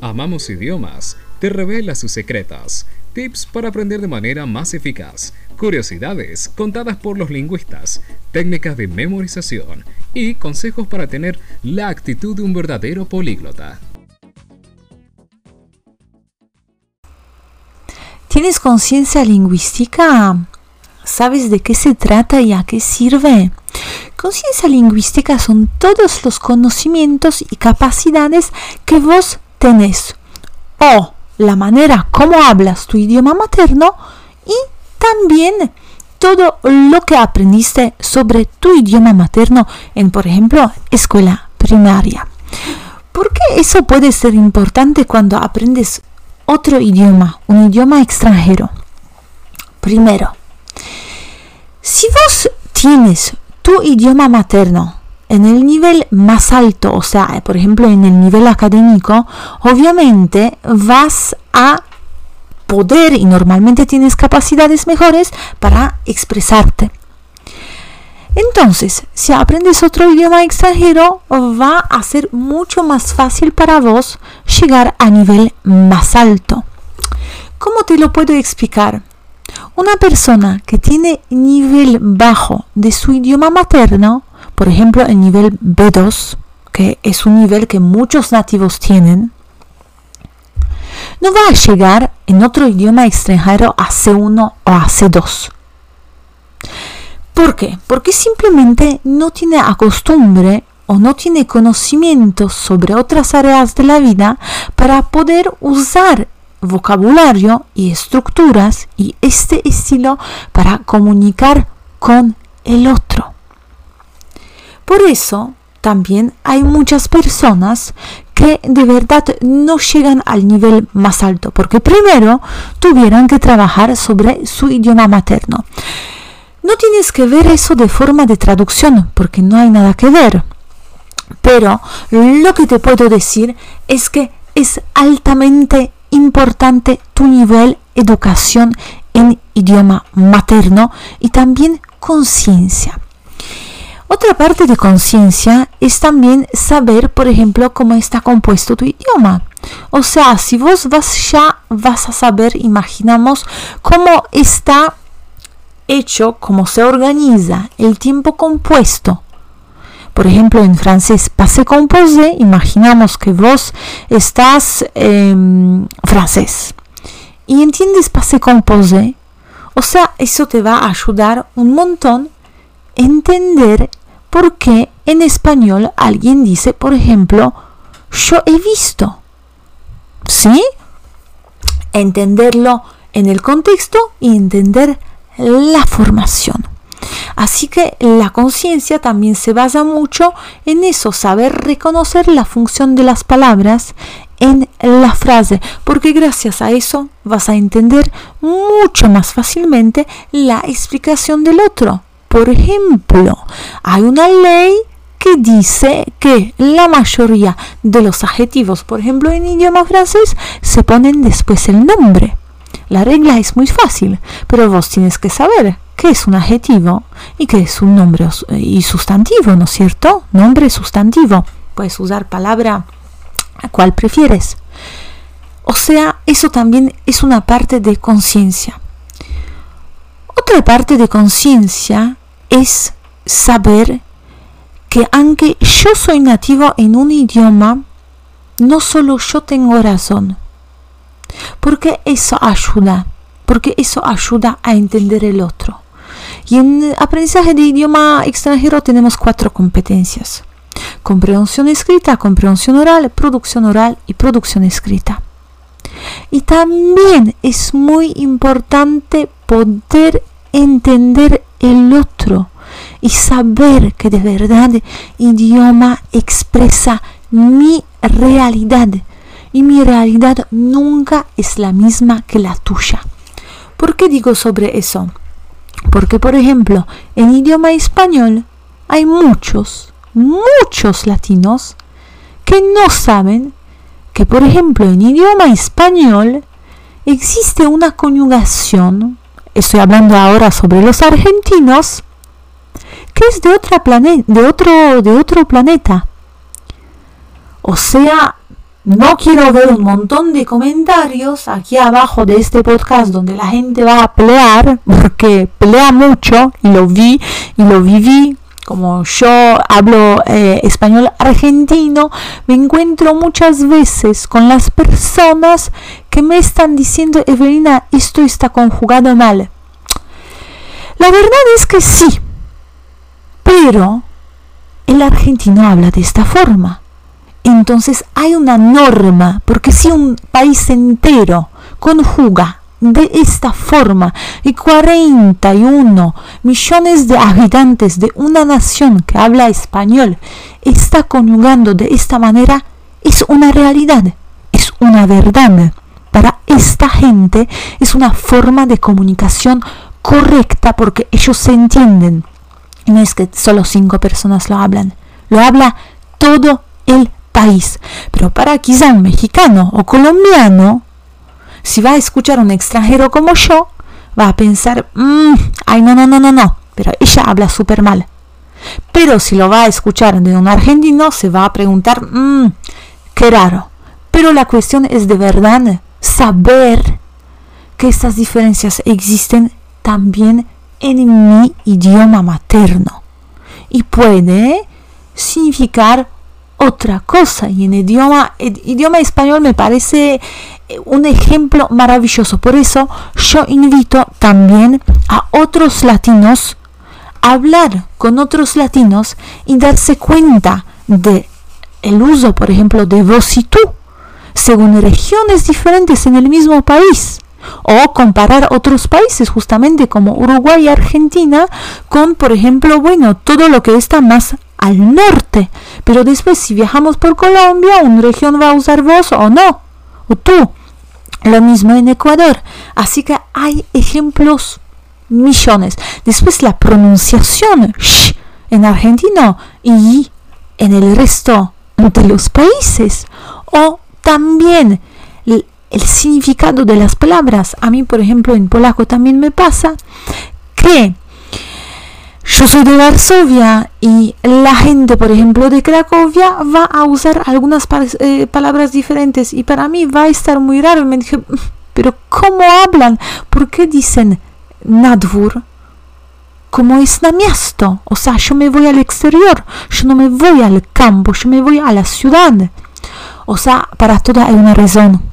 Amamos Idiomas te revela sus secretos, tips para aprender de manera más eficaz, curiosidades contadas por los lingüistas, técnicas de memorización y consejos para tener la actitud de un verdadero políglota. ¿Tienes conciencia lingüística? ¿Sabes de qué se trata y a qué sirve? Conciencia lingüística son todos los conocimientos y capacidades que vos tenés o la manera como hablas tu idioma materno y también todo lo que aprendiste sobre tu idioma materno en, por ejemplo, escuela primaria. ¿Por qué eso puede ser importante cuando aprendes otro idioma, un idioma extranjero? Primero, si vos tienes tu idioma materno en el nivel más alto, o sea, por ejemplo, en el nivel académico, obviamente vas a poder y normalmente tienes capacidades mejores para expresarte. Entonces, si aprendes otro idioma extranjero, va a ser mucho más fácil para vos llegar a nivel más alto. ¿Cómo te lo puedo explicar? Una persona que tiene nivel bajo de su idioma materno por ejemplo, el nivel B2, que es un nivel que muchos nativos tienen, no va a llegar en otro idioma extranjero a C1 o a C2. ¿Por qué? Porque simplemente no tiene acostumbre o no tiene conocimientos sobre otras áreas de la vida para poder usar vocabulario y estructuras y este estilo para comunicar con el otro. Por eso también hay muchas personas que de verdad no llegan al nivel más alto, porque primero tuvieron que trabajar sobre su idioma materno. No tienes que ver eso de forma de traducción, porque no hay nada que ver. Pero lo que te puedo decir es que es altamente importante tu nivel educación en idioma materno y también conciencia. Otra parte de conciencia es también saber, por ejemplo, cómo está compuesto tu idioma. O sea, si vos vas ya vas a saber, imaginamos, cómo está hecho, cómo se organiza el tiempo compuesto. Por ejemplo, en francés, passé composé, imaginamos que vos estás en francés y entiendes passé composé. O sea, eso te va a ayudar un montón a entender porque en español alguien dice, por ejemplo, yo he visto. ¿Sí? Entenderlo en el contexto y entender la formación. Así que la conciencia también se basa mucho en eso, saber reconocer la función de las palabras en la frase, porque gracias a eso vas a entender mucho más fácilmente la explicación del otro. Por ejemplo, hay una ley que dice que la mayoría de los adjetivos, por ejemplo en idioma francés, se ponen después el nombre. La regla es muy fácil, pero vos tienes que saber qué es un adjetivo y qué es un nombre y sustantivo, ¿no es cierto? Nombre, sustantivo. Puedes usar palabra a cual prefieres. O sea, eso también es una parte de conciencia. Otra parte de conciencia es saber que aunque yo soy nativo en un idioma, no solo yo tengo razón. Porque eso ayuda, porque eso ayuda a entender el otro. Y en aprendizaje de idioma extranjero tenemos cuatro competencias. Comprensión escrita, comprensión oral, producción oral y producción escrita. Y también es muy importante poder entender el otro y saber que de verdad idioma expresa mi realidad y mi realidad nunca es la misma que la tuya. ¿Por qué digo sobre eso? Porque, por ejemplo, en idioma español hay muchos, muchos latinos que no saben que, por ejemplo, en idioma español existe una conjugación estoy hablando ahora sobre los argentinos, es de, otra de, otro, de otro planeta. O sea, no quiero ver un montón de comentarios aquí abajo de este podcast donde la gente va a pelear, porque pelea mucho y lo vi y lo viví. Como yo hablo eh, español argentino, me encuentro muchas veces con las personas que me están diciendo, Evelina, esto está conjugado mal. La verdad es que sí, pero el argentino habla de esta forma. Entonces hay una norma, porque si un país entero conjuga de esta forma y 41 millones de habitantes de una nación que habla español está conjugando de esta manera, es una realidad, es una verdad. Para esta gente es una forma de comunicación correcta porque ellos se entienden. No es que solo cinco personas lo hablan, lo habla todo el país. Pero para quizá un mexicano o colombiano, si va a escuchar a un extranjero como yo, va a pensar, mmm, ay, no, no, no, no, no, pero ella habla súper mal. Pero si lo va a escuchar de un argentino, se va a preguntar, mmm, qué raro. Pero la cuestión es de verdad saber que estas diferencias existen también en mi idioma materno. Y puede significar otra cosa. Y en idioma, idioma español me parece eh, un ejemplo maravilloso. Por eso yo invito también a otros latinos a hablar con otros latinos y darse cuenta de el uso, por ejemplo, de vos y tú, según regiones diferentes en el mismo país. O comparar otros países, justamente como Uruguay y Argentina, con, por ejemplo, bueno, todo lo que está más al norte. Pero después si viajamos por Colombia, una región va a usar vos o no, o tú. Lo mismo en Ecuador. Así que hay ejemplos millones. Después la pronunciación sh, en argentino y en el resto de los países. O también el, significado de las palabras. A mí, por ejemplo, en polaco también me pasa que yo soy de Varsovia y la gente, por ejemplo, de Cracovia va a usar algunas eh, palabras diferentes y para mí va a estar muy raro. Me dije, pero ¿cómo hablan? ¿Por qué dicen nadvur? Como es namiasto. O sea, yo me voy al exterior, yo no me voy al campo, yo me voy a la ciudad. O sea, para todo hay una razón.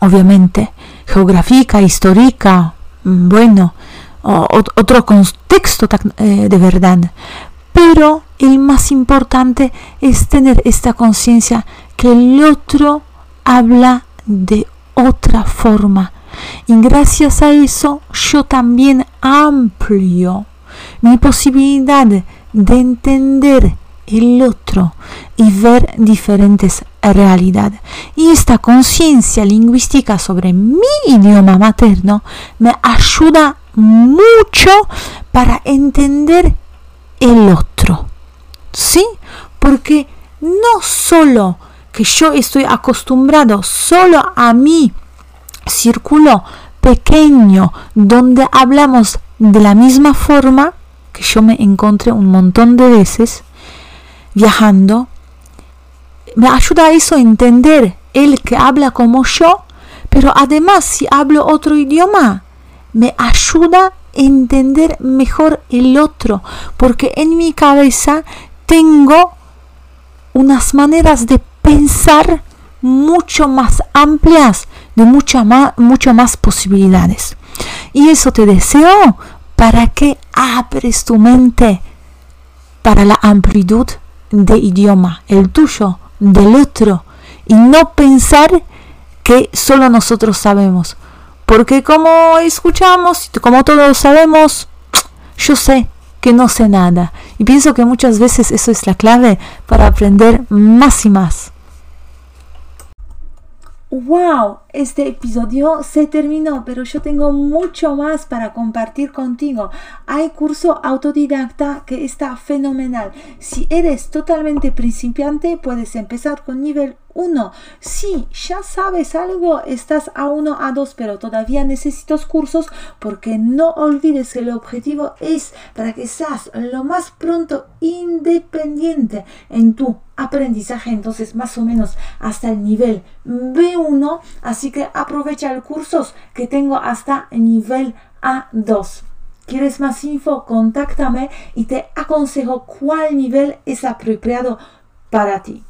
Obviamente, geográfica, histórica, mm, bueno, otro contexto eh, de verdad. Pero el más importante es tener esta conciencia que el otro habla de otra forma. Y gracias a eso yo también amplio mi posibilidad de entender el otro y ver diferentes realidades. Y esta conciencia lingüística sobre mi idioma materno me ayuda mucho para entender el otro. ¿Sí? Porque no solo que yo estoy acostumbrado solo a mi círculo pequeño donde hablamos de la misma forma que yo me encontré un montón de veces viajando, me ayuda a eso entender el que habla como yo, pero además si hablo otro idioma, me ayuda a entender mejor el otro, porque en mi cabeza tengo unas maneras de pensar mucho más amplias, de mucha más, más posibilidades. Y eso te deseo para que abres tu mente para la amplitud de idioma, el tuyo, del otro, y no pensar que solo nosotros sabemos. Porque como escuchamos, como todos sabemos, yo sé que no sé nada. Y pienso que muchas veces eso es la clave para aprender más y más. Wow, este episodio se terminó, pero yo tengo mucho más para compartir contigo. Hay curso autodidacta que está fenomenal. Si eres totalmente principiante, puedes empezar con nivel 1. Si ya sabes algo, estás a 1, a 2, pero todavía necesitas cursos porque no olvides que el objetivo es para que seas lo más pronto independiente en tu aprendizaje, entonces más o menos hasta el nivel B1, así que aprovecha el cursos que tengo hasta el nivel A2. ¿Quieres más info? Contáctame y te aconsejo cuál nivel es apropiado para ti.